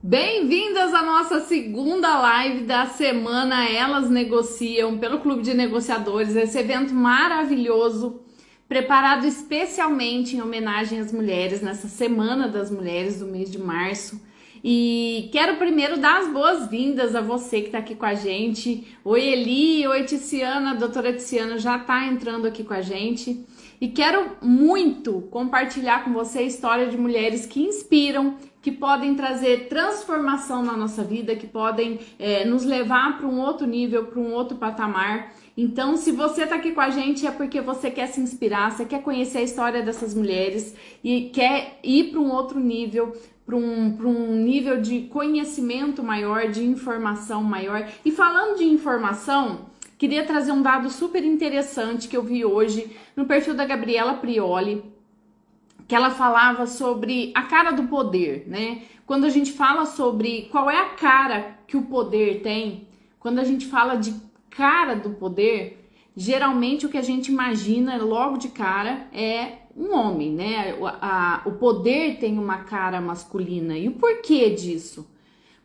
Bem-vindas à nossa segunda live da semana Elas Negociam pelo Clube de Negociadores, esse evento maravilhoso preparado especialmente em homenagem às mulheres nessa Semana das Mulheres do mês de março. E quero primeiro dar as boas-vindas a você que está aqui com a gente. Oi, Eli, oi, Tiziana, a doutora Tiziana já está entrando aqui com a gente. E quero muito compartilhar com você a história de mulheres que inspiram, que podem trazer transformação na nossa vida, que podem é, nos levar para um outro nível, para um outro patamar. Então, se você está aqui com a gente é porque você quer se inspirar, você quer conhecer a história dessas mulheres e quer ir para um outro nível, para um, um nível de conhecimento maior, de informação maior. E falando de informação, queria trazer um dado super interessante que eu vi hoje no perfil da Gabriela Prioli que ela falava sobre a cara do poder, né? Quando a gente fala sobre qual é a cara que o poder tem, quando a gente fala de cara do poder, geralmente o que a gente imagina logo de cara é um homem, né? O, a, o poder tem uma cara masculina. E o porquê disso?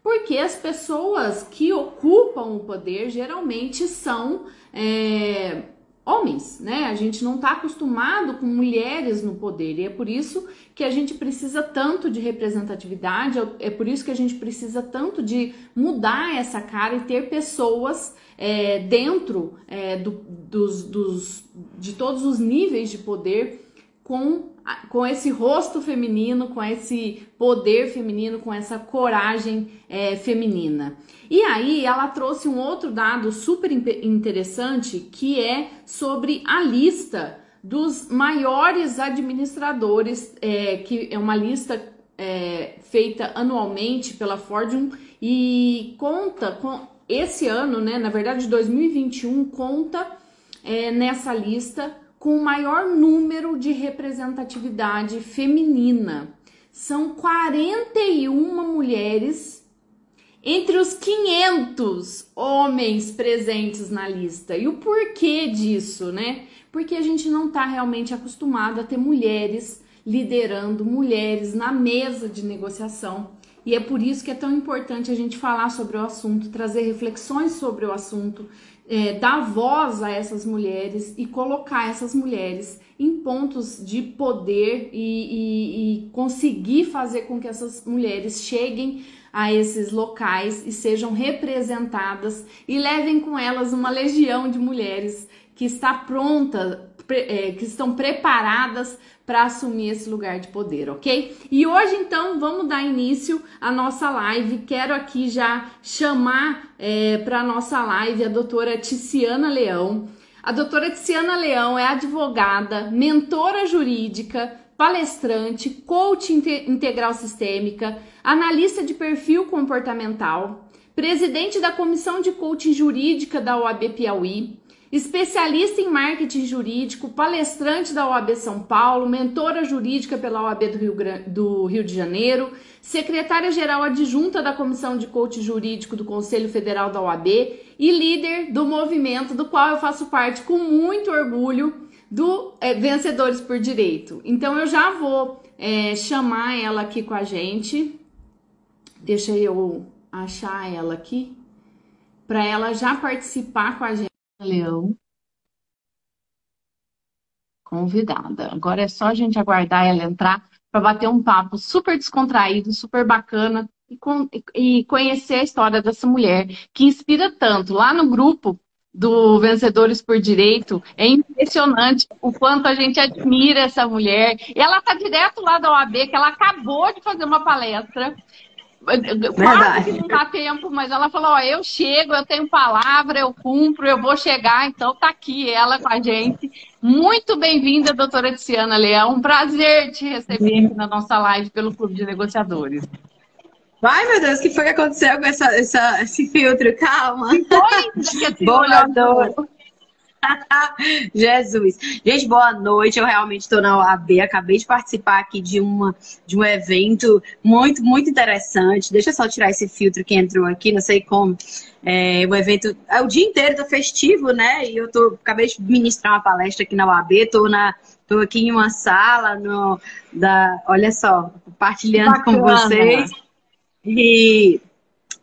Porque as pessoas que ocupam o poder geralmente são é, homens, né? A gente não está acostumado com mulheres no poder e é por isso que a gente precisa tanto de representatividade, é por isso que a gente precisa tanto de mudar essa cara e ter pessoas é, dentro é, do, dos, dos, de todos os níveis de poder com com esse rosto feminino, com esse poder feminino, com essa coragem é, feminina. E aí ela trouxe um outro dado super interessante que é sobre a lista dos maiores administradores, é, que é uma lista é, feita anualmente pela Fortune e conta com esse ano, né? Na verdade, 2021 conta é, nessa lista com o maior número de representatividade feminina. São 41 mulheres entre os 500 homens presentes na lista. E o porquê disso, né? Porque a gente não está realmente acostumado a ter mulheres liderando, mulheres na mesa de negociação. E é por isso que é tão importante a gente falar sobre o assunto, trazer reflexões sobre o assunto, é, dar voz a essas mulheres e colocar essas mulheres em pontos de poder e, e, e conseguir fazer com que essas mulheres cheguem a esses locais e sejam representadas e levem com elas uma legião de mulheres que está pronta, que estão preparadas para assumir esse lugar de poder, ok? E hoje, então, vamos dar início à nossa live. Quero aqui já chamar é, para nossa live a doutora Ticiana Leão. A doutora Ticiana Leão é advogada, mentora jurídica, palestrante, coach integral sistêmica, analista de perfil comportamental, presidente da comissão de coaching jurídica da OAB Piauí, especialista em marketing jurídico, palestrante da OAB São Paulo, mentora jurídica pela OAB do Rio, do Rio de Janeiro, secretária-geral adjunta da Comissão de Coaching Jurídico do Conselho Federal da OAB e líder do movimento do qual eu faço parte com muito orgulho do é, Vencedores por Direito. Então eu já vou é, chamar ela aqui com a gente. Deixa eu achar ela aqui para ela já participar com a gente. Leão convidada. Agora é só a gente aguardar ela entrar para bater um papo super descontraído, super bacana e, e, conhecer a história dessa mulher que inspira tanto. Lá no grupo do Vencedores por Direito, é impressionante o quanto a gente admira essa mulher. E ela está direto lá da OAB, que ela acabou de fazer uma palestra Quase que não dá tempo, mas ela falou: ó, eu chego, eu tenho palavra, eu cumpro, eu vou chegar, então tá aqui ela com a gente. Muito bem-vinda, doutora Tiziana Leão. Um prazer te receber aqui na nossa live pelo Clube de Negociadores. Ai, meu Deus, o que foi que aconteceu com essa, essa esse filtro? Calma. Foi, Boa noite. Jesus. Gente, boa noite. Eu realmente estou na OAB. Acabei de participar aqui de, uma, de um evento muito, muito interessante. Deixa eu só tirar esse filtro que entrou aqui, não sei como. É, o evento é o dia inteiro do festivo, né? E eu tô, acabei de ministrar uma palestra aqui na OAB. Estou na, tô aqui em uma sala no, da, olha só, compartilhando com vocês. E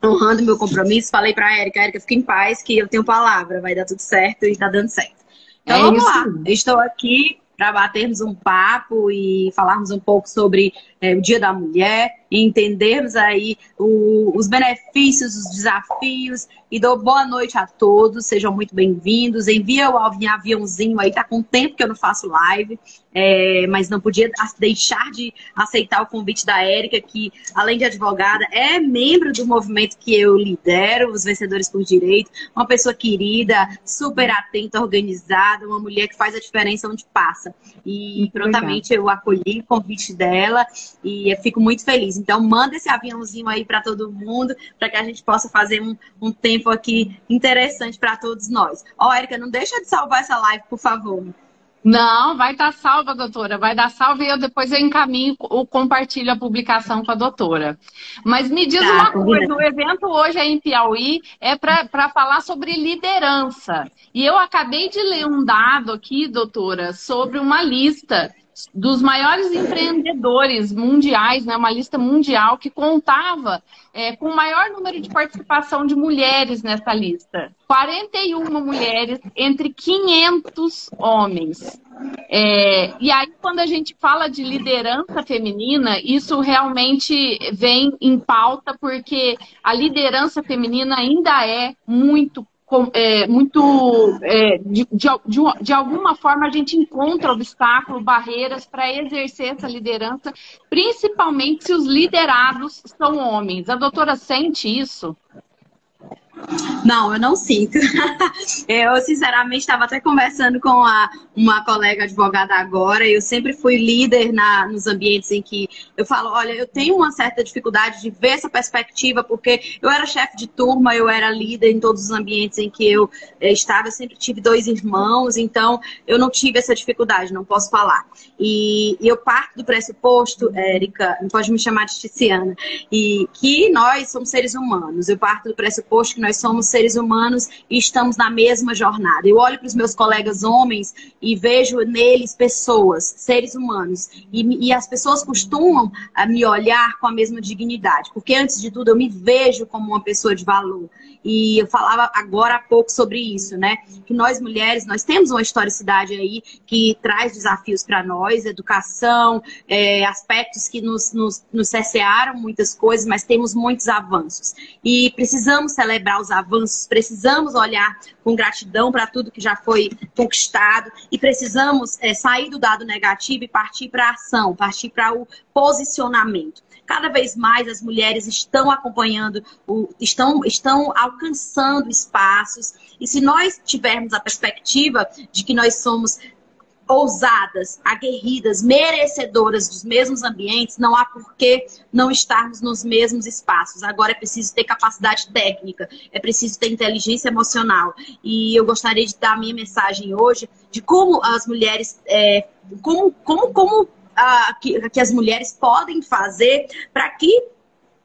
honrando meu compromisso, falei para a Érica, Érica, fica em paz que eu tenho palavra, vai dar tudo certo e tá dando certo. Então é vamos isso. lá, estou aqui para batermos um papo e falarmos um pouco sobre é, o Dia da Mulher, entendermos aí o, os benefícios, os desafios e dou boa noite a todos, sejam muito bem-vindos. Envia o aviãozinho aí, tá com tempo que eu não faço live, é, mas não podia deixar de aceitar o convite da Érica, que além de advogada, é membro do movimento que eu lidero, os Vencedores por Direito, uma pessoa querida, super atenta, organizada, uma mulher que faz a diferença onde passa. E muito prontamente legal. eu acolhi o convite dela e fico muito feliz. Então, manda esse aviãozinho aí para todo mundo, para que a gente possa fazer um, um tempo aqui interessante para todos nós. Ó, oh, Érica, não deixa de salvar essa live, por favor. Não, vai estar tá salva, doutora. Vai dar salva e eu depois eu encaminho ou compartilho a publicação com a doutora. Mas me diz tá, uma coisa, o evento hoje aí em Piauí é para falar sobre liderança. E eu acabei de ler um dado aqui, doutora, sobre uma lista dos maiores empreendedores mundiais, né, uma lista mundial que contava é, com o maior número de participação de mulheres nessa lista. 41 mulheres entre 500 homens. É, e aí, quando a gente fala de liderança feminina, isso realmente vem em pauta, porque a liderança feminina ainda é muito é, muito é, de, de, de, de, alguma forma a gente encontra obstáculos, barreiras para exercer essa liderança, principalmente se os liderados são homens. A doutora sente isso? Não, eu não sinto. eu, sinceramente, estava até conversando com a, uma colega advogada agora. Eu sempre fui líder na, nos ambientes em que eu falo: olha, eu tenho uma certa dificuldade de ver essa perspectiva, porque eu era chefe de turma, eu era líder em todos os ambientes em que eu eh, estava. Eu sempre tive dois irmãos, então eu não tive essa dificuldade, não posso falar. E, e eu parto do pressuposto, Érica, pode me chamar de Tiziana, e que nós somos seres humanos. Eu parto do pressuposto que nós somos seres humanos e estamos na mesma jornada. Eu olho para os meus colegas homens e vejo neles pessoas, seres humanos. E, e as pessoas costumam ah, me olhar com a mesma dignidade, porque antes de tudo eu me vejo como uma pessoa de valor. E eu falava agora há pouco sobre isso, né? Que nós mulheres, nós temos uma historicidade aí que traz desafios para nós, educação, é, aspectos que nos, nos, nos cercearam muitas coisas, mas temos muitos avanços. E precisamos celebrar os avanços, precisamos olhar com gratidão para tudo que já foi conquistado e precisamos é, sair do dado negativo e partir para a ação, partir para o posicionamento cada vez mais as mulheres estão acompanhando, o, estão, estão alcançando espaços. E se nós tivermos a perspectiva de que nós somos ousadas, aguerridas, merecedoras dos mesmos ambientes, não há por que não estarmos nos mesmos espaços. Agora é preciso ter capacidade técnica, é preciso ter inteligência emocional. E eu gostaria de dar a minha mensagem hoje de como as mulheres, é, como, como, como a, que, que as mulheres podem fazer para que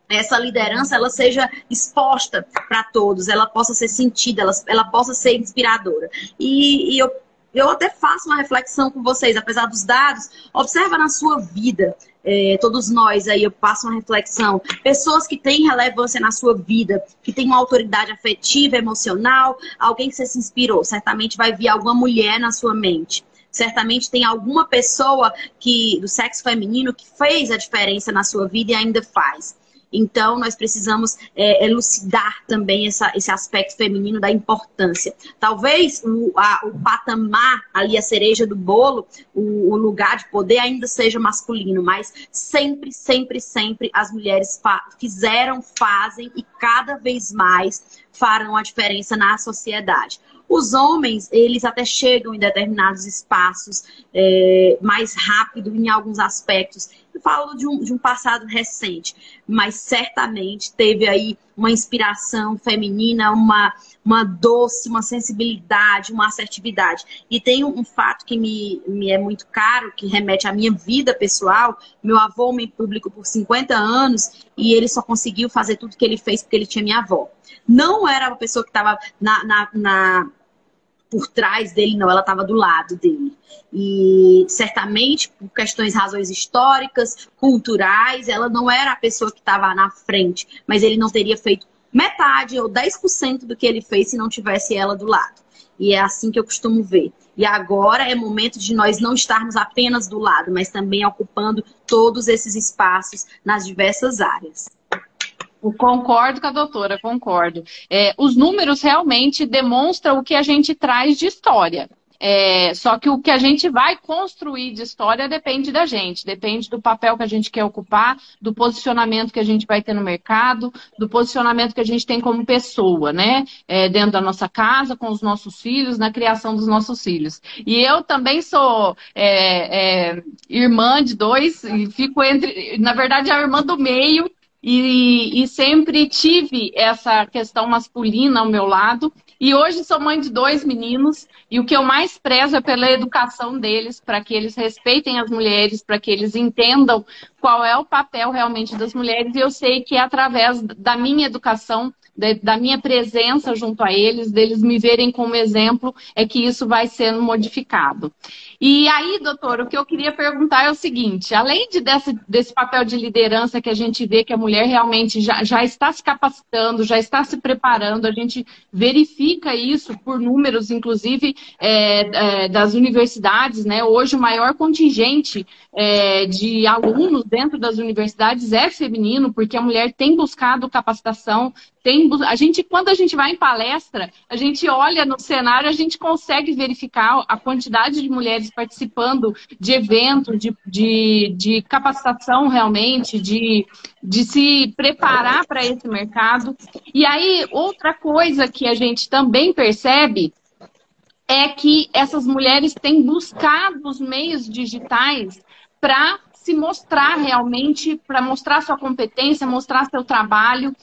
essa liderança ela seja exposta para todos, ela possa ser sentida, ela, ela possa ser inspiradora. E, e eu, eu até faço uma reflexão com vocês, apesar dos dados, observa na sua vida, é, todos nós aí, eu passo uma reflexão, pessoas que têm relevância na sua vida, que têm uma autoridade afetiva, emocional, alguém que você se inspirou, certamente vai vir alguma mulher na sua mente certamente tem alguma pessoa que do sexo feminino que fez a diferença na sua vida e ainda faz. Então, nós precisamos é, elucidar também essa, esse aspecto feminino da importância. Talvez o, a, o patamar, ali a cereja do bolo, o, o, lugar de poder ainda seja masculino, mas sempre, sempre, sempre as mulheres fizeram, fazem e cada vez mais farão a diferença na sociedade. Os homens, eles até chegam em determinados espaços é, mais rápido em alguns aspectos. Falo de um, de um passado recente, mas certamente teve aí uma inspiração feminina, uma, uma doce, uma sensibilidade, uma assertividade. E tem um, fato que me, me é muito caro, que remete à minha vida pessoal. Meu avô me público por 50 anos e ele só conseguiu fazer tudo que ele fez porque ele tinha minha avó. Não era uma pessoa que estava na, na, na por trás dele, não, ela estava do lado dele. E certamente, por questões, razões históricas, culturais, ela não era a pessoa que estava na frente, mas ele não teria feito metade ou 10% do que ele fez se não tivesse ela do lado. E é assim que eu costumo ver. E agora é momento de nós não estarmos apenas do lado, mas também ocupando todos esses espaços nas diversas áreas. Concordo com a doutora, concordo. É, os números realmente demonstram o que a gente traz de história. É, só que o que a gente vai construir de história depende da gente, depende do papel que a gente quer ocupar, do posicionamento que a gente vai ter no mercado, do posicionamento que a gente tem como pessoa, né? É, dentro da nossa casa, com os nossos filhos, na criação dos nossos filhos. E eu também sou é, é irmã de dois, e fico entre, na verdade, a irmã do meio, e, e, sempre tive essa questão masculina ao meu lado. E hoje sou mãe de dois meninos e o que eu mais prezo é pela educação deles, para que eles respeitem as mulheres, para que eles entendam qual é o papel realmente das mulheres. E eu sei que é através da minha educação, da minha presença junto a eles, deles me verem como exemplo, é que isso vai sendo modificado. E aí, doutor, o que eu queria perguntar é o seguinte: além de desse, desse papel de liderança que a gente vê que a mulher realmente já, já está se capacitando, já está se preparando, a gente verifica isso por números, inclusive, é, é, das universidades, né? Hoje o maior contingente é, de alunos dentro das universidades é feminino, porque a mulher tem buscado capacitação, tem, a gente, quando a gente vai em palestra, a gente olha no cenário, a gente consegue verificar a quantidade de mulheres participando de eventos, de, de, de capacitação realmente, de, de se preparar para esse mercado. E aí, outra coisa que a gente também percebe é que essas mulheres têm buscado os meios digitais para se mostrar realmente, para mostrar sua competência, mostrar seu trabalho.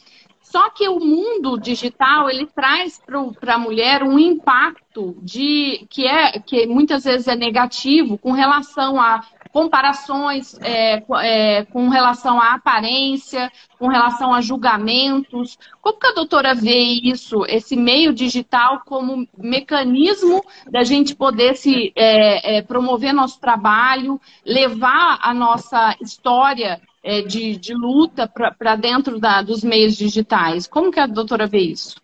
Só que o mundo digital ele traz para a mulher um impacto de que é que muitas vezes é negativo com relação a comparações é, é, com relação à aparência, com relação a julgamentos. Como que a doutora vê isso, esse meio digital, como mecanismo da gente poder se é, é promover nosso trabalho, levar a nossa história é, de, de, luta para dentro da, dos meios digitais? Como que a doutora vê isso?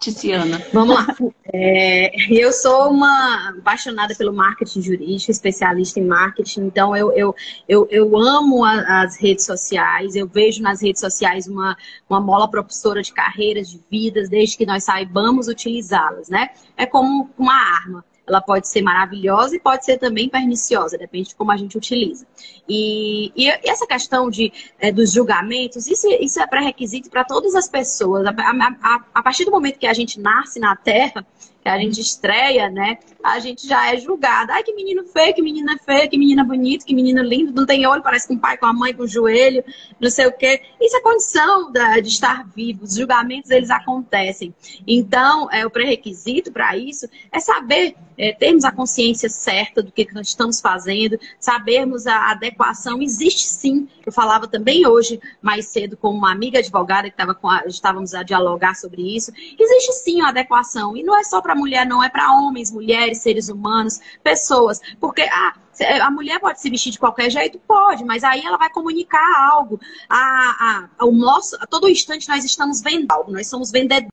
Tiziana. Vamos lá. É, eu sou uma apaixonada pelo marketing jurídico, especialista em marketing, então eu, eu, eu, eu amo a, as redes sociais, eu vejo nas redes sociais uma, uma mola propulsora de carreiras, de vidas, desde que nós saibamos utilizá-las, né? É como uma arma. Ela pode ser maravilhosa e pode ser também perniciosa, depende de como a gente utiliza. E, e, essa questão de, é, dos julgamentos, isso, isso é pré-requisito para todas as pessoas. A, a, a, partir do momento que a gente nasce na Terra, que a gente estreia, né? A gente já é julgada. Ai, que menino feio, que menina feia, que menina bonita, que menino lindo, não tem olho, parece com o pai, com a mãe, com o joelho, não sei o quê. Isso é condição da, de estar vivo. Os julgamentos, eles acontecem. Então, é, o pré-requisito para isso é saber, é, termos a consciência certa do que, que nós estamos fazendo, sabermos a adequação. Existe sim. Eu falava também hoje, mais cedo, com uma amiga advogada que estava com a, estávamos a dialogar sobre isso. Existe sim a adequação. E não é só para mulher, não, é para homens, mulheres, seres humanos, pessoas. Porque ah, a mulher pode se vestir de qualquer jeito? Pode, mas aí ela vai comunicar algo. A, a, o nosso, a todo instante nós estamos vendo algo, nós somos vendedores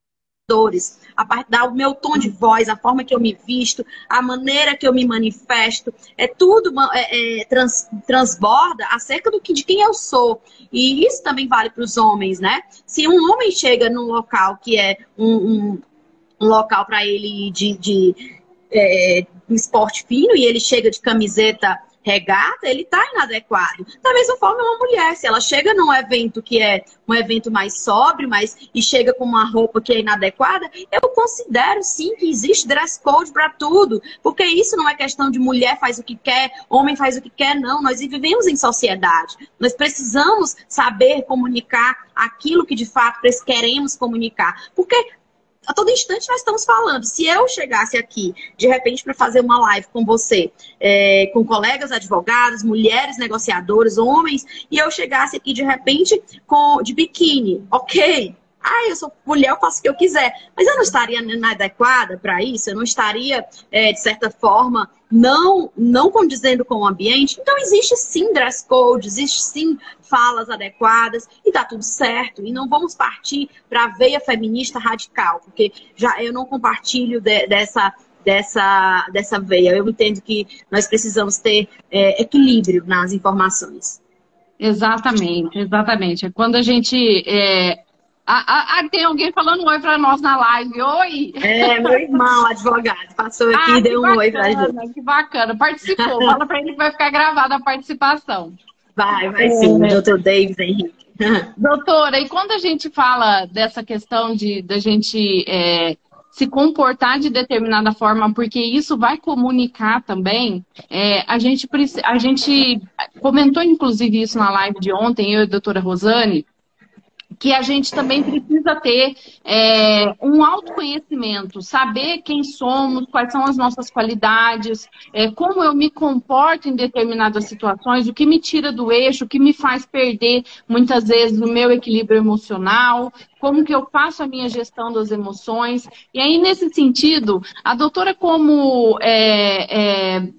a parte do meu tom de voz, a forma que eu me visto, a maneira que eu me manifesto, é tudo é, é, trans, transborda acerca do que, de quem eu sou. E isso também vale para os homens, né? Se um homem chega num local que é um, um um local para ele de, de é, esporte fino e ele chega de camiseta regata, ele está inadequado. Da mesma forma, uma mulher, se ela chega num evento que é um evento mais sóbrio, mas e chega com uma roupa que é inadequada, eu considero sim que existe dress code para tudo, porque isso não é questão de mulher faz o que quer, homem faz o que quer, não. Nós vivemos em sociedade. Nós precisamos saber comunicar aquilo que de fato queremos comunicar, porque a todo instante nós estamos falando. Se eu chegasse aqui, de repente, para fazer uma live com você, é, com colegas advogados, mulheres negociadoras, homens, e eu chegasse aqui, de repente, com de biquíni, ok? Ah, eu sou mulher, eu faço o que eu quiser. Mas eu não estaria inadequada para isso, eu não estaria, é, de certa forma, não, não condizendo com o ambiente. Então, existe sim dress code, existe sim falas adequadas e tá tudo certo. E não vamos partir para a veia feminista radical, porque já eu não compartilho de, dessa dessa, dessa veia. Eu entendo que nós precisamos ter é, equilíbrio nas informações. Exatamente, exatamente. Quando a gente. É... Ah, ah, tem alguém falando um oi para nós na live. Oi! É, meu irmão, advogado, passou aqui ah, e deu um bacana, oi pra gente. Que bacana, participou. Fala para ele que vai ficar gravada a participação. Vai, vai sim, é. doutor Davis Henrique. Doutora, e quando a gente fala dessa questão de da gente é, se comportar de determinada forma, porque isso vai comunicar também. É, a, gente, a gente comentou, inclusive, isso na live de ontem, eu e a doutora Rosane, que a gente também precisa ter é, um autoconhecimento, saber quem somos, quais são as nossas qualidades, é, como eu me comporto em determinadas situações, o que me tira do eixo, o que me faz perder muitas vezes o meu equilíbrio emocional, como que eu faço a minha gestão das emoções. E aí, nesse sentido, a doutora, como é, é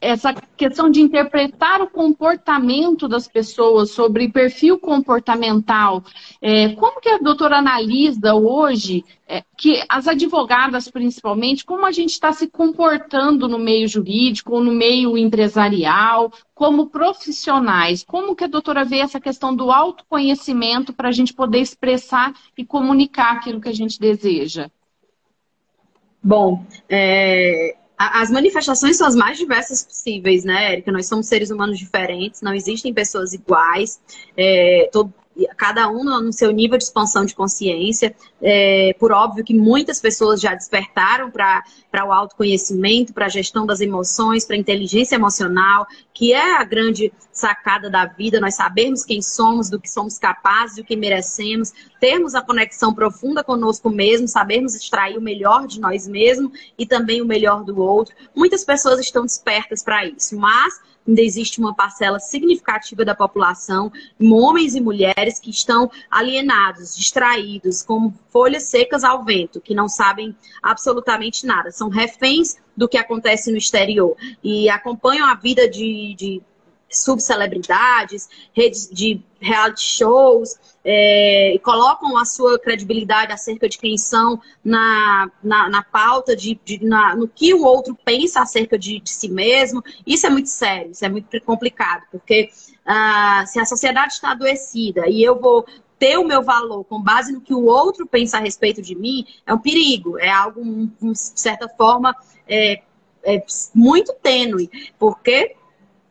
essa questão de interpretar o comportamento das pessoas sobre perfil comportamental, é, como que a doutora analisa hoje é, que as advogadas, principalmente, como a gente está se comportando no meio jurídico, no meio empresarial, como profissionais, como que a doutora vê essa questão do autoconhecimento para a gente poder expressar e comunicar aquilo que a gente deseja? Bom, é, as manifestações são as mais diversas possíveis, né, Érica? Nós somos seres humanos diferentes, não existem pessoas iguais. É, todo, cada um no seu nível de expansão de consciência. É, por óbvio que muitas pessoas já despertaram para o autoconhecimento, para a gestão das emoções, para a inteligência emocional, que é a grande sacada da vida, nós sabermos quem somos, do que somos capazes, do que merecemos, termos a conexão profunda conosco mesmo, sabermos extrair o melhor de nós mesmos e também o melhor do outro. Muitas pessoas estão despertas para isso, mas ainda existe uma parcela significativa da população, homens e mulheres que estão alienados, distraídos, como folhas secas ao vento, que não sabem absolutamente nada, são reféns do que acontece no exterior e acompanham a vida de, de subcelebridades, redes de reality shows, é, colocam a sua credibilidade acerca de quem são na, na, na pauta, de, de na, no que o outro pensa acerca de, de, si mesmo. Isso é muito sério, isso é muito complicado, porque ah, se a sociedade está adoecida e eu vou ter o meu valor com base no que o outro pensa a respeito de mim, é um perigo, é algo, de certa forma, é, é muito tênue, porque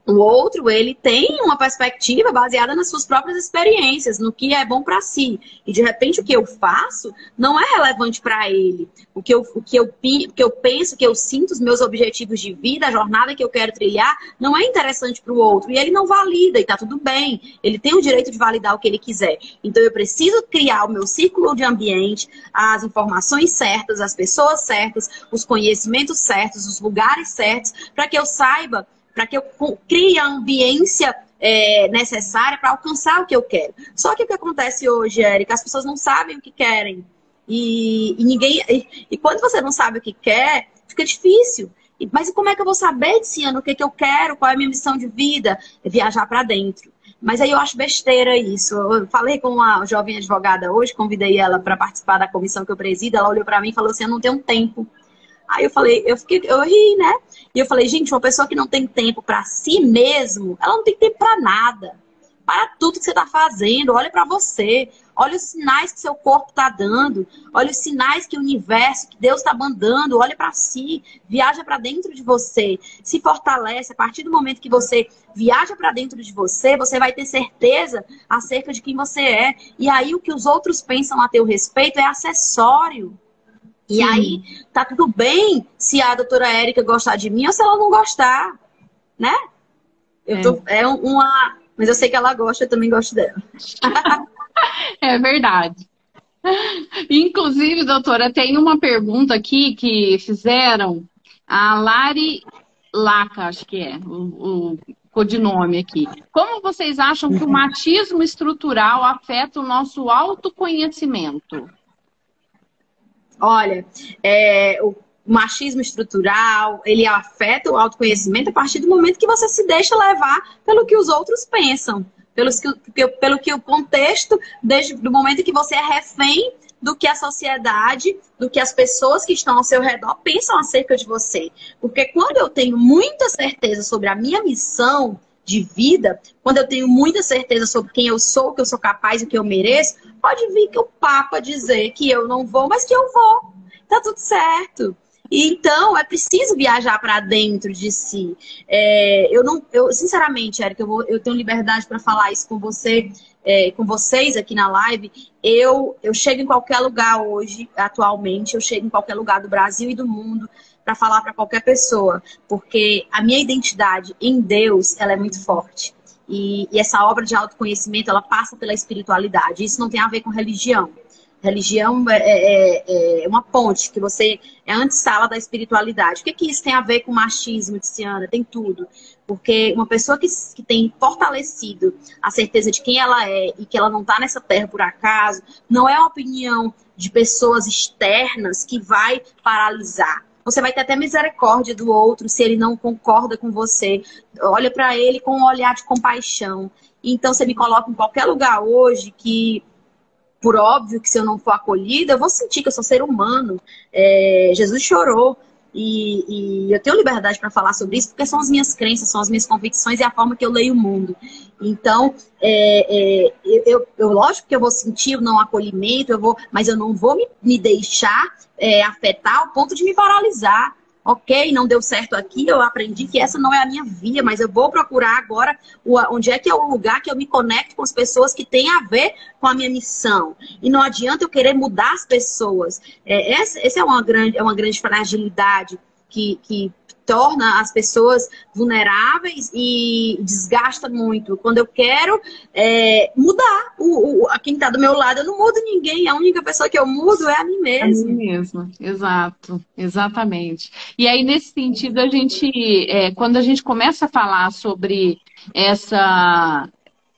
o outro, ele tem uma perspectiva baseada nas suas próprias experiências, no que é bom para si. E de repente o que eu faço não é relevante para ele. O que, eu, o, que eu, o que eu penso, o que eu sinto, os meus objetivos de vida, a jornada que eu quero trilhar, não é interessante para o outro. E ele não valida, e tá tudo bem. Ele tem o direito de validar o que ele quiser. Então eu preciso criar o meu círculo de ambiente, as informações certas, as pessoas certas, os conhecimentos certos, os lugares certos, para que eu saiba para que eu crie a ambiência é, necessária para alcançar o que eu quero. Só que o que acontece hoje, Érica, as pessoas não sabem o que querem. E, e ninguém. E, e, quando você não sabe o que quer, fica difícil. E, mas como é que eu vou saber desse ano o que, que eu quero? Qual é a minha missão de vida? É viajar para dentro. Mas aí eu acho besteira isso. Eu falei com uma jovem advogada hoje, convidei ela para participar da comissão que eu presido. Ela olhou para mim e falou assim: Eu não tenho tempo. Aí eu falei, eu fiquei, eu ri, né? E eu falei, gente, uma pessoa que não tem tempo para si mesmo, ela não tem tempo para nada. Para tudo que você está fazendo, olha para você, olha os sinais que seu corpo está dando, olha os sinais que o universo, que Deus está mandando, olha para si, viaja para dentro de você, se fortalece. A partir do momento que você viaja para dentro de você, você vai ter certeza acerca de quem você é. E aí o que os outros pensam a teu respeito é acessório. E Sim. aí, tá tudo bem se a doutora Érica gostar de mim ou se ela não gostar, né? Eu é. Tô, é uma. Mas eu sei que ela gosta, eu também gosto dela. é verdade. Inclusive, doutora, tem uma pergunta aqui que fizeram. A Lari Laca, acho que é. O, o codinome aqui. Como vocês acham que o machismo estrutural afeta o nosso autoconhecimento? Olha, é, o machismo estrutural, ele afeta o autoconhecimento a partir do momento que você se deixa levar pelo que os outros pensam, pelo que, pelo que o contexto, desde o momento que você é refém do que a sociedade, do que as pessoas que estão ao seu redor pensam acerca de você. Porque quando eu tenho muita certeza sobre a minha missão de vida, quando eu tenho muita certeza sobre quem eu sou, o que eu sou capaz e o que eu mereço, pode vir que o Papa dizer que eu não vou, mas que eu vou. Tá tudo certo. Então, é preciso viajar para dentro de si. É, eu não, eu sinceramente, Eric, eu, vou, eu tenho liberdade para falar isso com você, é, com vocês aqui na live. Eu, eu chego em qualquer lugar hoje, atualmente, eu chego em qualquer lugar do Brasil e do mundo para falar para qualquer pessoa, porque a minha identidade em Deus, ela é muito forte. E, e essa obra de autoconhecimento, ela passa pela espiritualidade. Isso não tem a ver com religião. Religião é, é, é, é, uma ponte, que você é a antessala da espiritualidade. O que, que isso tem a ver com machismo, Tiziana? Tem tudo. Porque uma pessoa que, que tem fortalecido a certeza de quem ela é e que ela não está nessa terra por acaso, não é a opinião de pessoas externas que vai paralisar. Você vai ter até misericórdia do outro se ele não concorda com você. Olha para ele com um olhar de compaixão. Então, você me coloca em qualquer lugar hoje que por óbvio que se eu não for acolhida, eu vou sentir que eu sou ser humano. É, Jesus chorou. E, e, eu tenho liberdade para falar sobre isso porque são as minhas crenças, são as minhas convicções e a forma que eu leio o mundo. Então, é, é, eu, eu, lógico que eu vou sentir o não acolhimento, eu vou, mas eu não vou me, me deixar é, afetar ao ponto de me paralisar ok, não deu certo aqui, eu aprendi que essa não é a minha via, mas eu vou procurar agora onde é que é o lugar que eu me conecto com as pessoas que têm a ver com a minha missão. E não adianta eu querer mudar as pessoas. É, essa, essa é, uma grande, é uma grande fragilidade que, que torna as pessoas vulneráveis e desgasta muito. Quando eu quero é, mudar o, o, a quem está do meu lado, eu não mudo ninguém. A única pessoa que eu mudo é a mim mesma. A mim mesma, exato, exatamente. E aí, nesse sentido, a gente, é, quando a gente começa a falar sobre essa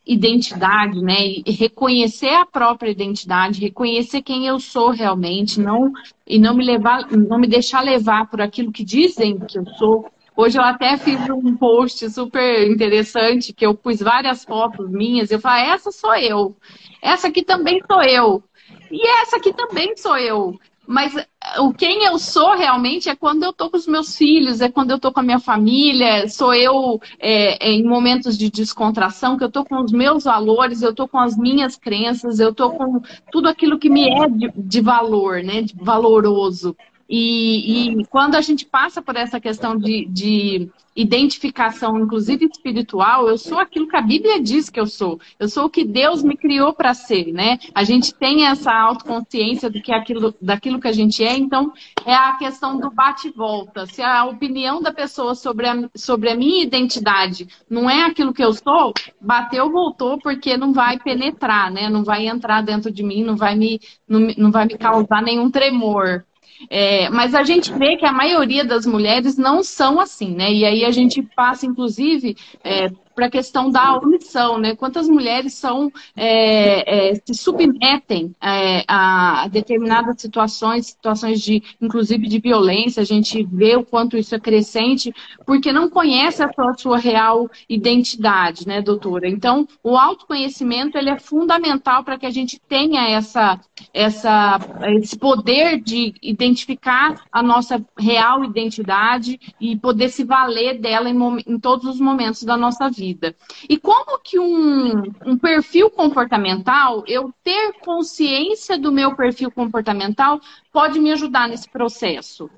identidade, né? E reconhecer a própria identidade, reconhecer quem eu sou realmente, não e não me levar, não me deixar levar por aquilo que dizem que eu sou. Hoje eu até fiz um post super interessante que eu pus várias fotos minhas. Eu falei, essa sou eu, essa aqui também sou eu e essa aqui também sou eu. Mas eh, o quem eu sou realmente é quando eu tô com os meus filhos, é quando eu tô com a minha família, sou eu é, em momentos de descontração, que eu tô com os meus valores, eu tô com as minhas crenças, eu tô com tudo aquilo que me é de, de valor, né? De valoroso. E, e, quando a gente passa por essa questão de, de, identificação, inclusive espiritual, eu sou aquilo que a Bíblia diz que eu sou. Eu sou o que Deus me criou para ser, né? A gente tem essa autoconsciência do que é aquilo, daquilo que a gente é, então é a questão do bate-volta. Se a opinião da pessoa sobre a, sobre a minha identidade não é aquilo que eu sou, bateu, voltou, porque não vai penetrar, né? Não vai entrar dentro de mim, não vai me, não, não vai me causar nenhum tremor. É, mas a gente vê que a maioria das mulheres não são assim, né? E aí a gente passa, inclusive, é, para a questão da omissão, né? Quantas mulheres são é, é, se submetem é, a determinadas situações, situações de, inclusive de violência, a gente vê o quanto isso é crescente, porque não conhece a sua, a sua real identidade, né, doutora? Então, o autoconhecimento ele é fundamental para que a gente tenha essa, essa, esse poder de identificar a nossa real identidade e poder se valer dela em, em todos os momentos da nossa vida vida. E como que um, um perfil comportamental, eu ter consciência do meu perfil comportamental, pode me ajudar nesse processo?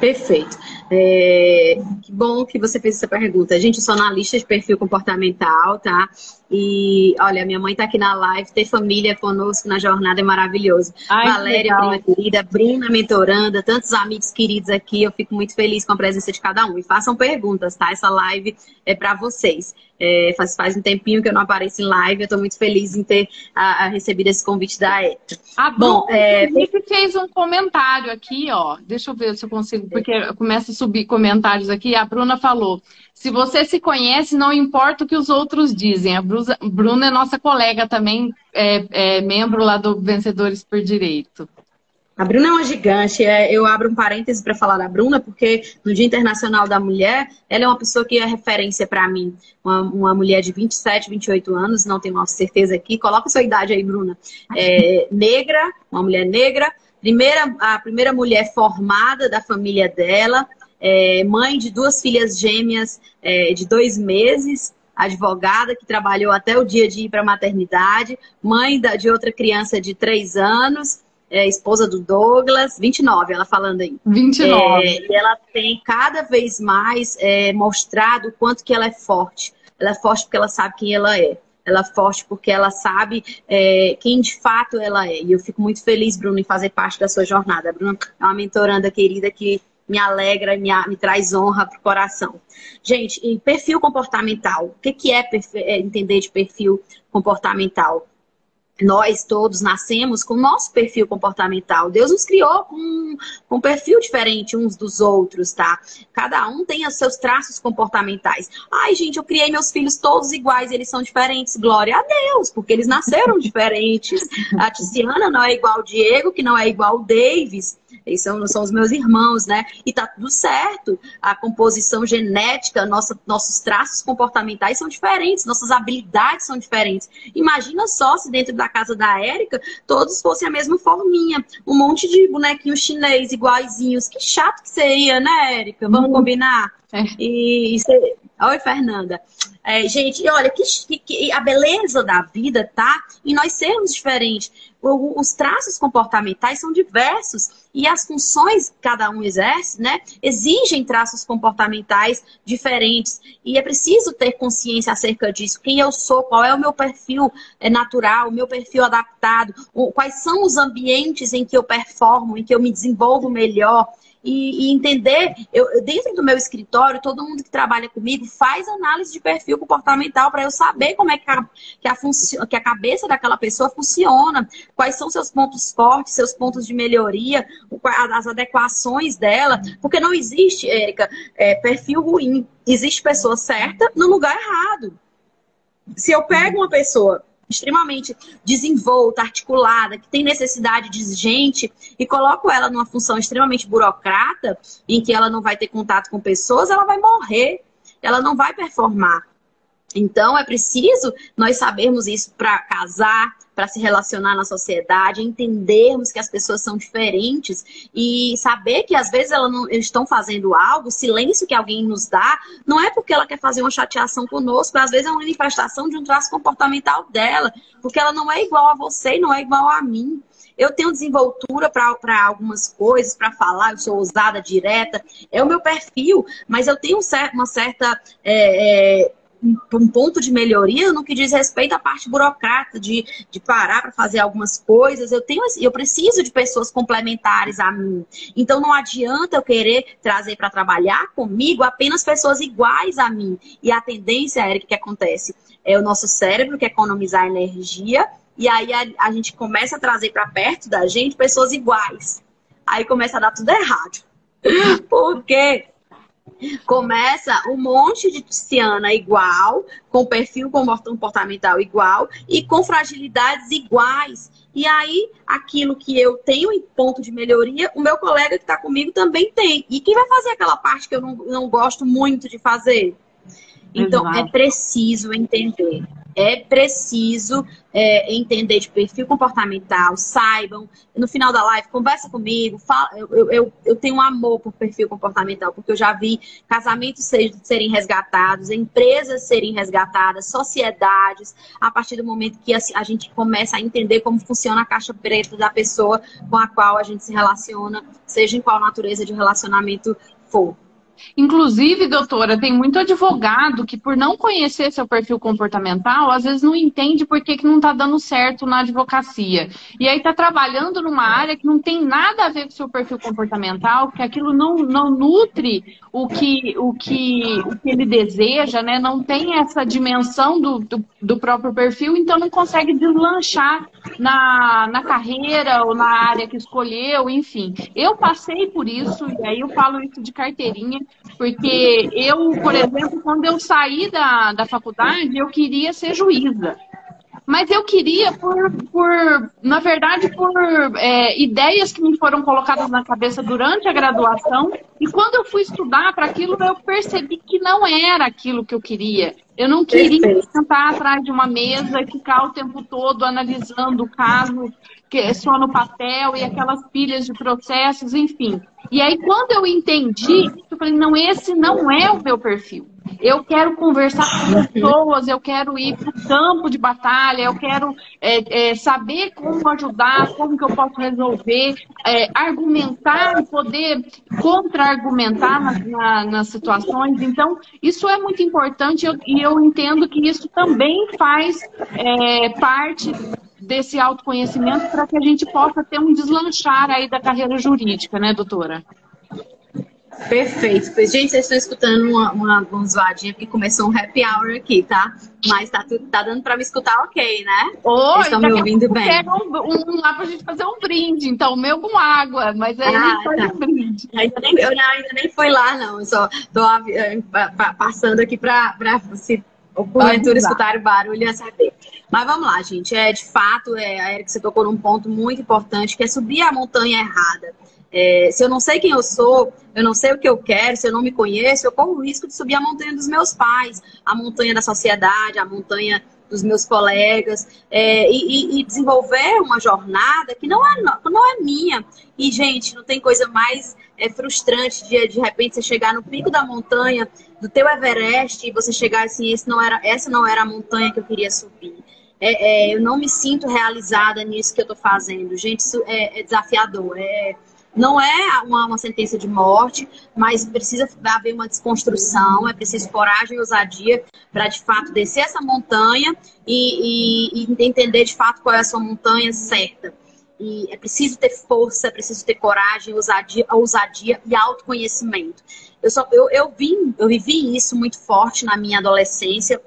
Perfeito. É, que bom que você fez essa pergunta. Gente, eu sou analista de perfil comportamental, tá? E olha, minha mãe tá aqui na live, ter família conosco na jornada é maravilhoso. Ai, Valéria, prima querida, Bruna, mentoranda, tantos amigos queridos aqui, eu fico muito feliz com a presença de cada um. E façam perguntas, tá? Essa live é para vocês. É, faz, faz um tempinho que eu não apareço em live, eu tô muito feliz em ter a, a recebido esse convite da ETA. Ah, bom, é... fez um comentário aqui, ó. Deixa eu ver se eu consigo, porque começa a subir comentários aqui. A Bruna falou: se você se conhece, não importa o que os outros dizem. A Bruna é nossa colega também, é, é membro lá do Vencedores por Direito. A Bruna é uma gigante. É, eu abro um parêntese para falar da Bruna, porque no Dia Internacional da Mulher, ela é uma pessoa que é referência para mim. Uma, uma, mulher de 27, 28 anos, não tenho certeza aqui. Coloca sua idade aí, Bruna. É, negra, uma mulher negra. Primeira, a primeira mulher formada da família dela. É, mãe de duas filhas gêmeas é, de dois meses advogada que trabalhou até o dia de ir para a maternidade, mãe da, de outra criança de três anos, é, esposa do Douglas, 29, ela falando aí. 29. É, e ela tem cada vez mais é, mostrado o quanto que ela é forte. Ela é forte porque ela sabe quem ela é. Ela é forte porque ela sabe é, quem de fato ela é. E eu fico muito feliz, Bruno, em fazer parte da sua jornada. A Bruna é uma mentoranda querida que me alegra, me, me traz honra para o coração. Gente, perfil comportamental. O que, que é, é entender de perfil comportamental? nós todos nascemos com o nosso perfil comportamental. Deus nos criou com, com um perfil diferente uns dos outros, tá? Cada um tem os seus traços comportamentais. Ai, gente, eu criei meus filhos todos iguais, eles são diferentes. Glória a Deus, porque eles nasceram diferentes. A Tiziana não é igual ao Diego, que não é igual ao Davis. Eles são, são os meus irmãos, né? E tá tudo certo. A composição genética, nossa, nossos traços comportamentais são diferentes, nossas habilidades são diferentes. Imagina só se dentro da casa da Érica todos fossem a mesma forminha. Um monte de bonequinhos chinês iguaizinhos. Que chato que seria, né, Érica? Vamos hum. combinar? É. E, e. Oi, Fernanda. É, gente, olha, que, que, a beleza da vida tá em nós sermos diferentes. O, os traços comportamentais são diversos e as funções que cada um exerce, né, exigem traços comportamentais diferentes. E é preciso ter consciência acerca disso. Quem eu sou, qual é o meu perfil é, natural, o meu perfil adaptado, quais são os ambientes em que eu performo, em que eu me desenvolvo melhor e, e entender, eu, dentro do meu escritório, todo mundo que trabalha comigo faz análise de perfil comportamental para eu saber como é que a, que, a que a cabeça daquela pessoa funciona, quais são seus pontos fortes, seus pontos de melhoria, as adequações dela, porque não existe, Érica, é, perfil ruim. Existe pessoa certa no lugar errado. Se eu pego uma pessoa extremamente desenvolta, articulada, que tem necessidade de gente e coloco ela numa função extremamente burocrata, em que ela não vai ter contato com pessoas, ela vai morrer, ela não vai performar. Então é preciso nós sabermos isso para casar, para se relacionar na sociedade, entendermos que as pessoas são diferentes e saber que às vezes elas não estão fazendo algo, o silêncio que alguém nos dá, não é porque ela quer fazer uma chateação conosco, às vezes é uma manifestação de um traço comportamental dela, porque ela não é igual a você e não é igual a mim. Eu tenho desenvoltura para algumas coisas, para falar, eu sou ousada, direta, é o meu perfil, mas eu tenho uma certa é, é, um ponto de melhoria no que diz respeito à parte burocrata, de, de parar para fazer algumas coisas. Eu tenho eu preciso de pessoas complementares a mim. Então não adianta eu querer trazer para trabalhar comigo apenas pessoas iguais a mim. E a tendência, Eric, que acontece é o nosso cérebro que economizar energia, e aí a, a gente começa a trazer para perto da gente pessoas iguais. Aí começa a dar tudo errado. Por quê? Começa um monte de Tiziana igual, com perfil comportamental igual e com fragilidades iguais. E aí, aquilo que eu tenho em ponto de melhoria, o meu colega que está comigo também tem. E quem vai fazer aquela parte que eu não, não gosto muito de fazer? Então, é Exato. é preciso entender é preciso é, entender de perfil comportamental, saibam. No final da live, conversa comigo. Fala, eu, eu, eu tenho um amor por perfil comportamental, porque eu já vi casamentos serem resgatados, empresas serem resgatadas, sociedades, a partir do momento que a gente começa a entender como funciona a caixa preta da pessoa com a qual a gente se relaciona, seja em qual natureza de relacionamento for. Inclusive, doutora, tem muito advogado que, por não conhecer seu perfil comportamental, às vezes não entende por que, que não está dando certo na advocacia. E aí está trabalhando numa área que não tem nada a ver com seu perfil comportamental, que aquilo não, não nutre o que, o, que, o que ele deseja, né? não tem essa dimensão do, do, do próprio perfil, então não consegue deslanchar na, na carreira ou na área que escolheu, enfim. Eu passei por isso, e aí eu falo isso de carteirinha, porque eu, por exemplo, quando eu saí da, da faculdade, eu queria ser juíza. Mas eu queria por, por na verdade, por é, ideias que me foram colocadas na cabeça durante a graduação. E quando eu fui estudar para aquilo, eu percebi que não era aquilo que eu queria. Eu não queria sentar atrás de uma mesa e ficar o tempo todo analisando o caso que é só no papel e aquelas pilhas de processos, enfim. E aí, quando eu entendi, eu falei, não, esse não é o meu perfil. Eu quero conversar com pessoas, eu quero ir para o campo de batalha, eu quero é, é, saber como ajudar, como que eu posso resolver, é, argumentar e poder contra-argumentar nas, na, nas situações. Então, isso é muito importante eu, e eu entendo que isso também faz é, parte desse autoconhecimento para que a gente possa ter um deslanchar aí da carreira jurídica, né, doutora? Perfeito. Gente, vocês estão escutando uma, uma, uma zoadinha porque começou um happy hour aqui, tá? Mas tá, tudo, tá dando para me escutar ok, né? Oi, estão me ouvindo bem. Eu quero um, um, lá pra gente fazer um brinde, então, o meu com água, mas aí ah, a tá. um brinde. Ainda nem, eu ainda nem fui lá, não. Eu só tô eh, passando aqui para se porventura escutar o barulho e saber. Mas vamos lá, gente. É, de fato, é, a Erika, você tocou num ponto muito importante, que é subir a montanha errada. É, se eu não sei quem eu sou, eu não sei o que eu quero, se eu não me conheço, eu corro o risco de subir a montanha dos meus pais, a montanha da sociedade, a montanha dos meus colegas, é, e, e, desenvolver uma jornada que não é, não é minha. E, gente, não tem coisa mais é, frustrante de, de repente, você chegar no pico da montanha, do teu Everest, e você chegar assim, esse não era, essa não era a montanha que eu queria subir. É, é, eu não me sinto realizada nisso que eu estou fazendo. Gente, isso é, é desafiador. É, não é uma, uma, sentença de morte, mas precisa haver uma desconstrução, é preciso coragem e ousadia para de fato descer essa montanha e, e, e, entender de fato qual é a sua montanha certa. E é preciso ter força, é preciso ter coragem, ousadia, ousadia e autoconhecimento. Eu, só, eu, eu, vim, eu vivi isso muito forte na minha adolescência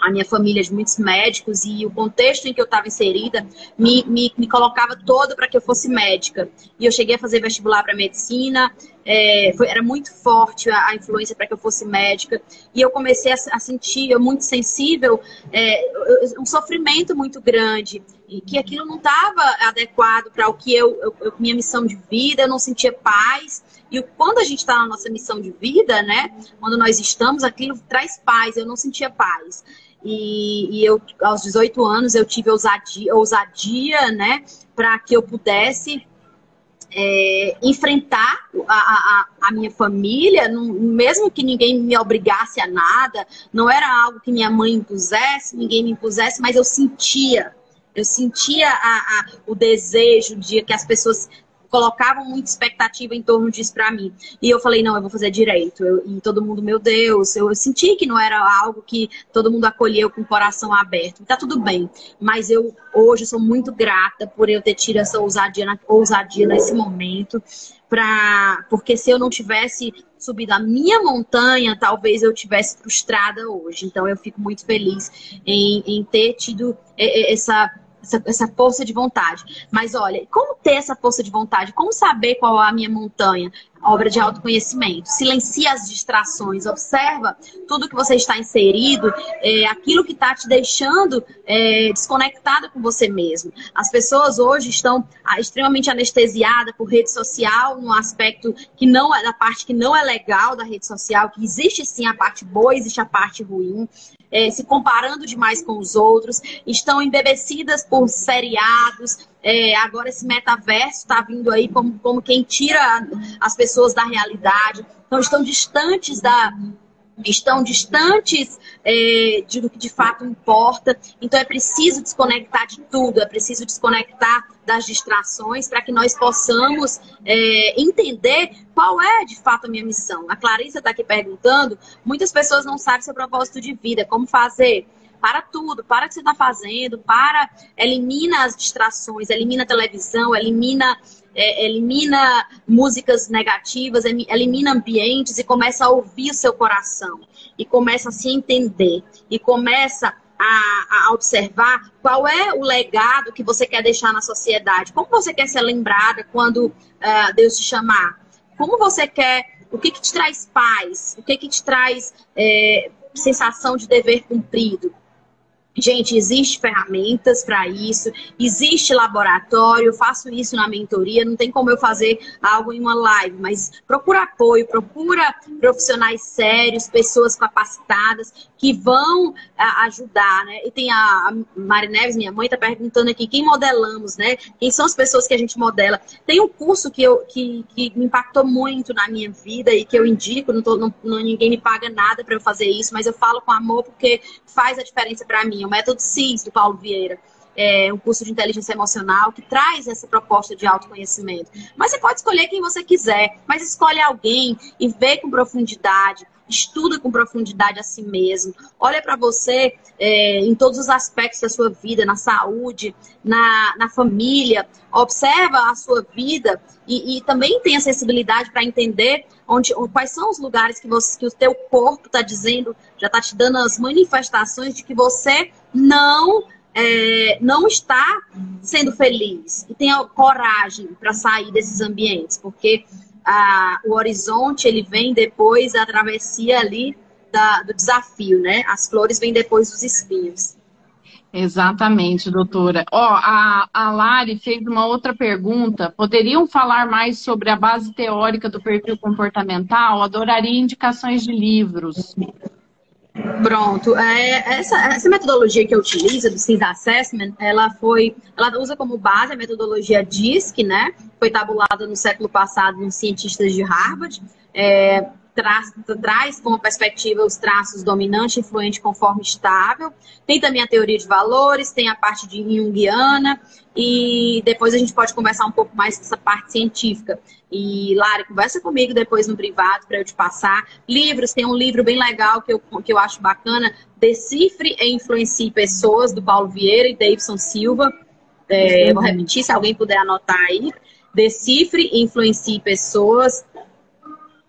a minha família de muitos médicos e o contexto em que eu estava inserida me, me, me colocava todo para que eu fosse médica. E eu cheguei a fazer vestibular para medicina, é, foi, era muito forte a, a influência para que eu fosse médica. E eu comecei a, a sentir, eu muito sensível, é, um sofrimento muito grande. E que aquilo não estava adequado para o que eu, eu, eu, minha missão de vida, eu não sentia paz. E quando a gente está na nossa missão de vida, né? Quando nós estamos, aquilo traz paz. Eu não sentia paz. E, e, eu, aos 18 anos, eu tive ousadia, ousadia né, para que eu pudesse é, enfrentar a, a, a, minha família, não, mesmo que ninguém me obrigasse a nada, não era algo que minha mãe impusesse, ninguém me impusesse, mas eu sentia. Eu sentia a, o desejo de que as pessoas colocavam muita expectativa em torno disso para mim. E eu falei, não, eu vou fazer direito. Eu, e todo mundo, meu Deus, eu, eu, senti que não era algo que todo mundo acolheu com o coração aberto. Tá tudo bem. Mas eu hoje sou muito grata por eu ter tido essa ousadia, ousadia nesse momento. Pra, porque se eu não tivesse subido a minha montanha, talvez eu tivesse frustrada hoje. Então eu fico muito feliz em, em ter tido essa essa, essa, força de vontade. Mas olha, como ter essa força de vontade? Como saber qual é a minha montanha? Obra de autoconhecimento. Silencia as distrações, observa tudo que você está inserido, é, aquilo que está te deixando é, desconectado com você mesmo. As pessoas hoje estão ah, extremamente anestesiadas por rede social, no aspecto que não é da parte que não é legal da rede social, que existe sim a parte boa, existe a parte ruim é, se comparando demais com os outros, estão embebecidas por seriados. É, agora esse metaverso está vindo aí como, como quem tira as pessoas da realidade. Então estão distantes da, estão distantes é, de, do que de fato importa. Então é preciso desconectar de tudo, é preciso desconectar das distrações para que nós possamos é, entender qual é de fato a minha missão. A Clarissa está aqui perguntando: muitas pessoas não sabem seu propósito de vida, como fazer. Para tudo, para o que você está fazendo, para, elimina as distrações, elimina a televisão, elimina é, elimina músicas negativas, elimina ambientes e começa a ouvir o seu coração. E começa a se entender. E começa a, a, observar qual é o legado que você quer deixar na sociedade. Como você quer ser lembrada quando uh, Deus te chamar? Como você quer. O que, que te traz paz? O que, que te traz é, sensação de dever cumprido? Gente, existe ferramentas para isso, existe laboratório, eu faço isso na mentoria, não tem como eu fazer algo em uma live, mas procura apoio, procura profissionais sérios, pessoas capacitadas que vão a, ajudar, né? E tem a, a Mari Neves, minha mãe, tá perguntando aqui quem modelamos, né? Quem são as pessoas que a gente modela? Tem um curso que, eu, que, que me impactou muito na minha vida e que eu indico, não, tô, não, ninguém me paga nada para eu fazer isso, mas eu falo com amor porque faz a diferença para mim o método CIS, do Paulo Vieira. É um curso de inteligência emocional que traz essa proposta de autoconhecimento. Mas você pode escolher quem você quiser, mas escolhe alguém e vê com profundidade, estuda com profundidade a si mesmo, olha para você é, em todos os aspectos da sua vida, na saúde, na, na família, observa a sua vida e, e também tem acessibilidade para entender onde, quais são os lugares que, você, que o teu corpo está dizendo, já está te dando as manifestações de que você não é, não está sendo feliz e tenha coragem para sair desses ambientes, porque a, o horizonte ele vem depois da travessia ali da, do desafio, né? As flores vêm depois dos espinhos. Exatamente, doutora. Ó, a, a Lari fez uma outra pergunta. Poderiam falar mais sobre a base teórica do perfil comportamental? Adoraria indicações de livros. Pronto. É, essa, essa metodologia que eu utilizo, do SIS Assessment, ela foi, ela usa como base a metodologia DISC, né? Foi tabulada no século passado nos cientistas de Harvard. É, traz, traz como perspectiva os traços dominante, influente, conforme estável. Tem também a teoria de valores, tem a parte de Jungiana, e depois a gente pode conversar um pouco mais dessa parte científica. E, Lara, conversa comigo depois no privado para eu te passar. Livros, tem um livro bem legal que eu, que eu acho bacana, Decifre e Influencie Pessoas, do Paulo Vieira e Davidson Silva. É, vou repetir, se alguém puder anotar aí. Decifre e Influencie Pessoas,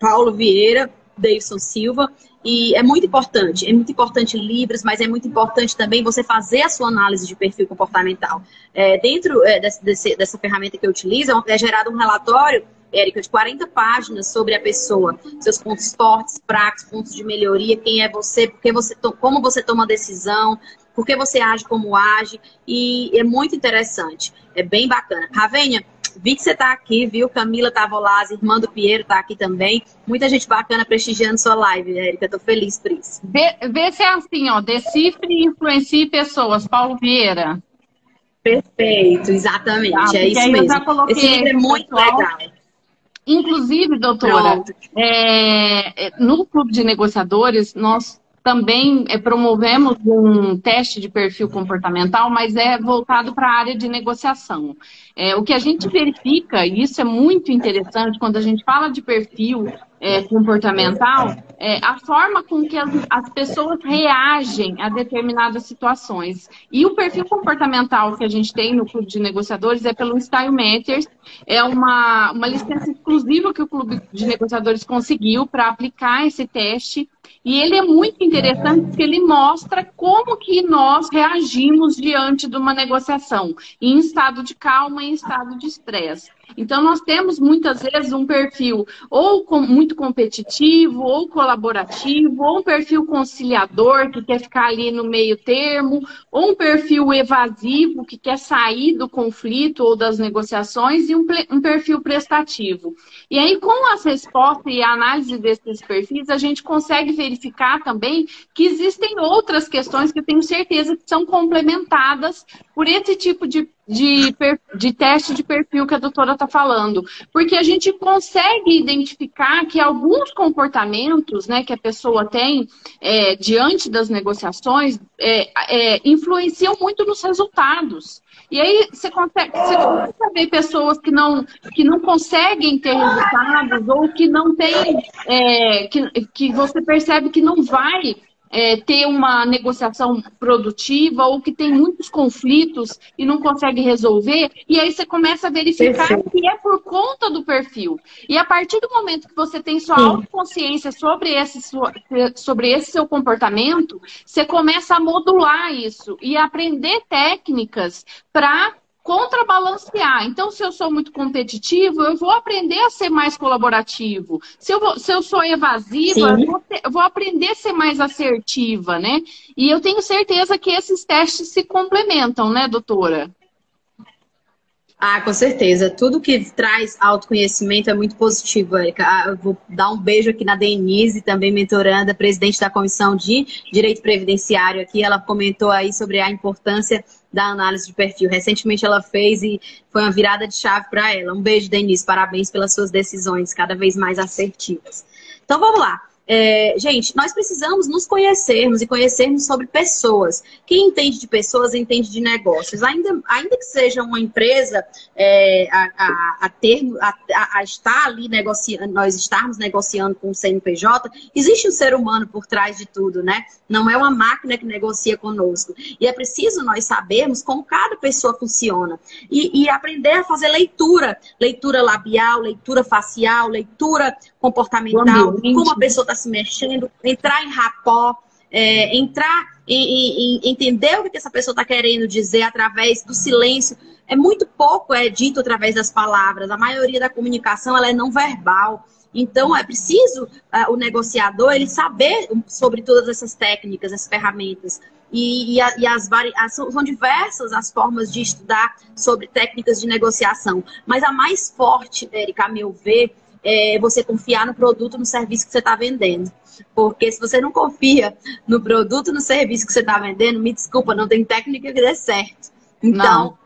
Paulo Vieira, Davidson Silva. E é muito importante, é muito importante livros, mas é muito importante também você fazer a sua análise de perfil comportamental. É, dentro é, desse, desse, dessa ferramenta que eu utilizo, é, é gerado um relatório, Érica, de 40 páginas sobre a pessoa, seus pontos fortes, fracos, pontos de melhoria, quem é você, porque você como você toma decisão, por que você age como age, e é muito interessante, é bem bacana. Ravênia, Vi que você está aqui, viu? Camila Tavolaz, irmã do Piero, está aqui também. Muita gente bacana prestigiando sua live, Érica. Estou feliz por isso. Vê, vê se é assim, ó. Decifre e influencie pessoas. Paulo Vieira. Perfeito, exatamente. Ah, é isso mesmo. Esse livro é muito pessoal. legal. Inclusive, doutora, é, é, no Clube de Negociadores, nós também é, promovemos um teste de perfil comportamental, mas é voltado para a área de negociação. É, o que a gente verifica, e isso é muito interessante, quando a gente fala de perfil é, comportamental, é a forma com que as, as, pessoas reagem a determinadas situações. E o perfil comportamental que a gente tem no Clube de Negociadores é pelo Style Matters, é uma, uma licença exclusiva que o Clube de Negociadores conseguiu para aplicar esse teste e ele é muito interessante porque ele mostra como que nós reagimos diante de uma negociação, em estado de calma, em estado de estresse. Então, nós temos muitas vezes um perfil ou com, muito competitivo, ou colaborativo, ou um perfil conciliador, que quer ficar ali no meio termo, ou um perfil evasivo, que quer sair do conflito ou das negociações, e um, um perfil prestativo. E aí, com as respostas e a análise desses perfis, a gente consegue verificar também que existem outras questões que eu tenho certeza que são complementadas por esse tipo de de, de teste de perfil que a doutora está falando. Porque a gente consegue identificar que alguns comportamentos né, que a pessoa tem é, diante das negociações é, é, influenciam muito nos resultados. E aí você consegue, você consegue ver pessoas que não, que não conseguem ter resultados ou que não tem, é, que, que você percebe que não vai é, ter uma negociação produtiva ou que tem muitos conflitos e não consegue resolver, e aí você começa a verificar Perfeito. que é por conta do perfil. E a partir do momento que você tem sua autoconsciência sobre esse, sobre esse seu comportamento, você começa a modular isso e aprender técnicas para contrabalancear. Então, se eu sou muito competitivo, eu vou aprender a ser mais colaborativo. Se eu, vou, se eu sou evasiva, eu vou, ter, eu vou, aprender a ser mais assertiva, né? E eu tenho certeza que esses testes se complementam, né, doutora? Ah, com certeza. Tudo que traz autoconhecimento é muito positivo, Erika. Ah, eu vou dar um beijo aqui na Denise, também mentoranda, presidente da Comissão de Direito Previdenciário aqui. Ela comentou aí sobre a importância da análise de perfil. Recentemente ela fez e foi uma virada de chave para ela. Um beijo, Denise. Parabéns pelas suas decisões cada vez mais assertivas. Então vamos lá. É, gente, nós precisamos nos conhecermos e conhecermos sobre pessoas. Quem entende de pessoas entende de negócios. Ainda, ainda que seja uma empresa é, a, a, a, termo, a, a, estar ali negociando, nós estarmos negociando com o CNPJ, existe um ser humano por trás de tudo, né? Não é uma máquina que negocia conosco. E é preciso nós sabermos como cada pessoa funciona. E, e aprender a fazer leitura. Leitura labial, leitura facial, leitura comportamental, como a pessoa está se mexendo, entrar em rapó, é, entrar em, em, entender o que essa pessoa está querendo dizer através do silêncio. É muito pouco é dito através das palavras. A maioria da comunicação ela é não verbal. Então é preciso uh, o negociador ele saber sobre todas essas técnicas, essas ferramentas. E, e, a, e as, as, são diversas as formas de estudar sobre técnicas de negociação. Mas a mais forte, Erika, a meu ver, é você confiar no produto, no serviço que você está vendendo. Porque se você não confia no produto, no serviço que você está vendendo, me desculpa, não tem técnica que dê certo. Então,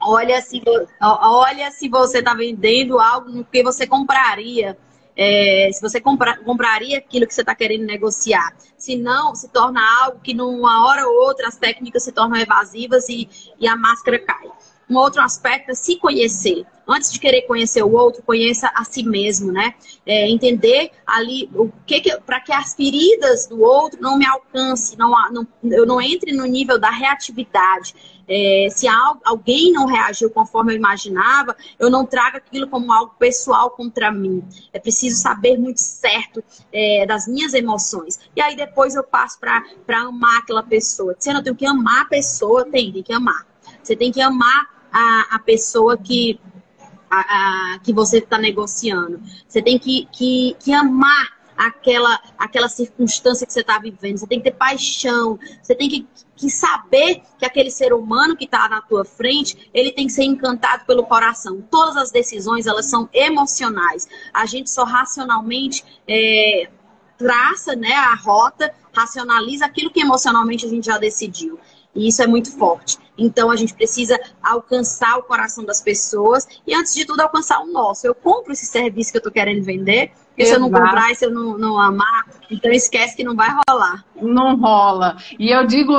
olha se, olha se você está vendendo algo que você compraria. É, se você compra, compraria aquilo que você está querendo negociar. Se não, se torna algo que numa hora ou outra as técnicas se tornam evasivas e, e a máscara cai. Um outro aspecto é se conhecer. Antes de querer conhecer o outro, conheça a si mesmo, né? É, entender ali o que, que para que as feridas do outro não me alcance, não, não, eu não entre no nível da reatividade. É, se alguém não reagiu conforme eu imaginava, eu não trago aquilo como algo pessoal contra mim. É preciso saber muito certo é, das minhas emoções. E aí depois eu passo para amar aquela pessoa. Se eu tenho que amar a pessoa, tem, tem que amar. Você tem que amar a, a pessoa que, a, a, que você está negociando. Você tem que, que, que amar aquela, aquela circunstância que você está vivendo. Você tem que ter paixão. Você tem que, que saber que aquele ser humano que está na tua frente, ele tem que ser encantado pelo coração. Todas as decisões, elas são emocionais. A gente só racionalmente é, traça né, a rota, racionaliza aquilo que emocionalmente a gente já decidiu. E isso é muito forte. Então a gente precisa alcançar o coração das pessoas e, antes de tudo, alcançar o nosso. Eu compro esse serviço que eu estou querendo vender, porque se eu não comprar e se eu não, não amar, então esquece que não vai rolar. Não rola. E eu digo,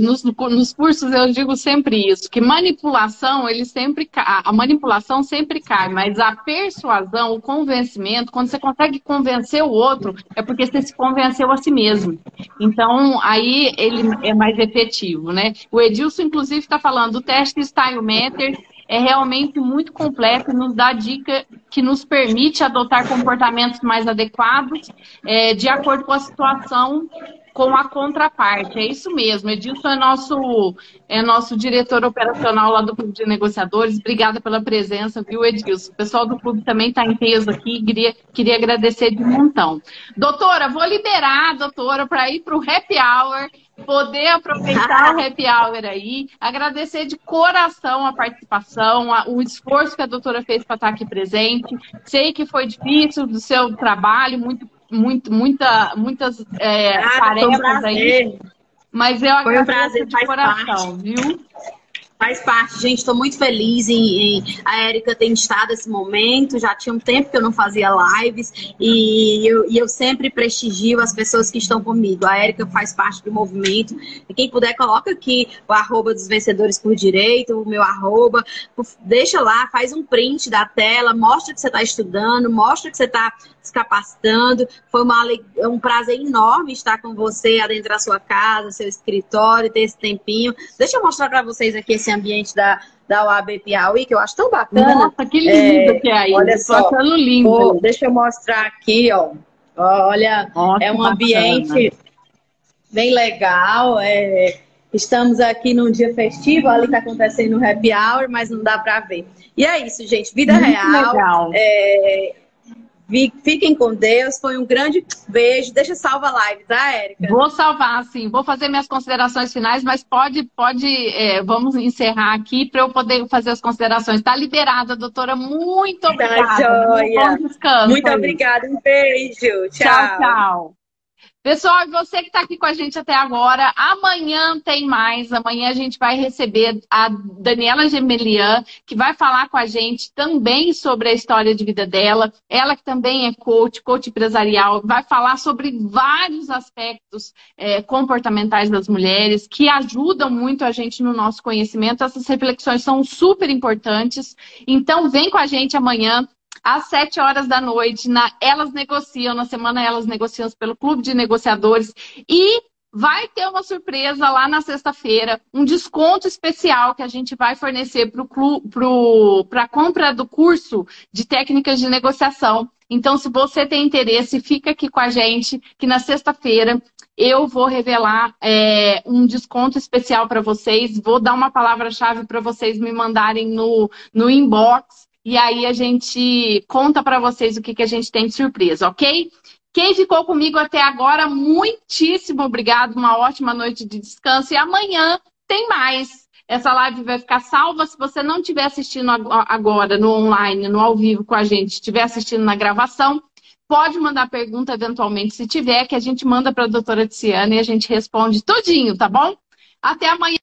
nos, nos cursos eu digo sempre isso, que manipulação, ele sempre a manipulação sempre cai, mas a persuasão, o convencimento, quando você consegue convencer o outro, é porque você se convenceu a si mesmo. Então, aí ele é mais efetivo, né? O Edilson, inclusive, está falando, o teste Style Matter é realmente muito completo e nos dá dica que nos permite adotar comportamentos mais adequados é, de acordo com a situação com a contraparte. É isso mesmo. Edilson é nosso, é nosso diretor operacional lá do Clube de Negociadores. Obrigada pela presença, viu, Edilson? O pessoal do clube também está em peso aqui. Queria, queria agradecer de montão. Doutora, vou liberar a doutora para ir para o happy hour poder aproveitar o happy hour aí, agradecer de coração a participação, a, o esforço que a doutora fez para estar aqui presente. Sei que foi difícil do seu trabalho, muito, muito, muita, muitas é, ah, tarefas aí. Mas eu foi um prazer, de coração, parte. viu? Faz parte, gente. Estou muito feliz em, em a Érica ter estado nesse momento. Já tinha um tempo que eu não fazia lives e eu, e eu sempre prestigio as pessoas que estão comigo. A Érica faz parte do movimento. E quem puder, coloca aqui o arroba dos vencedores por direito, o meu arroba. Deixa lá, faz um print da tela, mostra que você está estudando, mostra que você está se capacitando. Foi uma, um prazer enorme estar com você adentrar sua casa, seu escritório, ter esse tempinho. Deixa eu mostrar para vocês aqui esse ambiente da, da UAB Piauí, que eu acho tão bacana. Nossa, que lindo é, que é aí. Olha só, achando lindo. Pô, deixa eu mostrar aqui, ó. Olha, Nossa, é um ambiente bem legal. É, estamos aqui num dia festivo, ali está acontecendo um happy hour, mas não dá para ver. E é isso, gente. Vida Muito real. É, Fiquem com Deus. Foi um grande beijo. Deixa salva a live, tá, Érica? Vou salvar, sim. Vou fazer minhas considerações finais, mas pode, pode, é, vamos encerrar aqui para eu poder fazer as considerações. Está liberada, doutora. Muito tá obrigada. Tá joia. Descanso, Muito obrigada. Um beijo. Tchau, tchau. tchau. Pessoal, você que está aqui com a gente até agora, amanhã tem mais. Amanhã a gente vai receber a Daniela Gemelian, que vai falar com a gente também sobre a história de vida dela. Ela que também é coach, coach empresarial, vai falar sobre vários aspectos é, comportamentais das mulheres que ajudam muito a gente no nosso conhecimento. Essas reflexões são super importantes. Então, vem com a gente amanhã às 7 horas da noite, na Elas Negociam, na semana Elas Negociam pelo Clube de Negociadores. E vai ter uma surpresa lá na sexta-feira, um desconto especial que a gente vai fornecer para a compra do curso de técnicas de negociação. Então, se você tem interesse, fica aqui com a gente, que na sexta-feira eu vou revelar é, um desconto especial para vocês. Vou dar uma palavra-chave para vocês me mandarem no, no inbox e aí a gente conta para vocês o que, que a gente tem de surpresa, ok? Quem ficou comigo até agora, muitíssimo obrigado, uma ótima noite de descanso e amanhã tem mais. Essa live vai ficar salva se você não estiver assistindo agora no online, no ao vivo com a gente, estiver assistindo na gravação, pode mandar pergunta eventualmente se tiver, que a gente manda para a doutora Tiziana e a gente responde tudinho, tá bom? Até amanhã.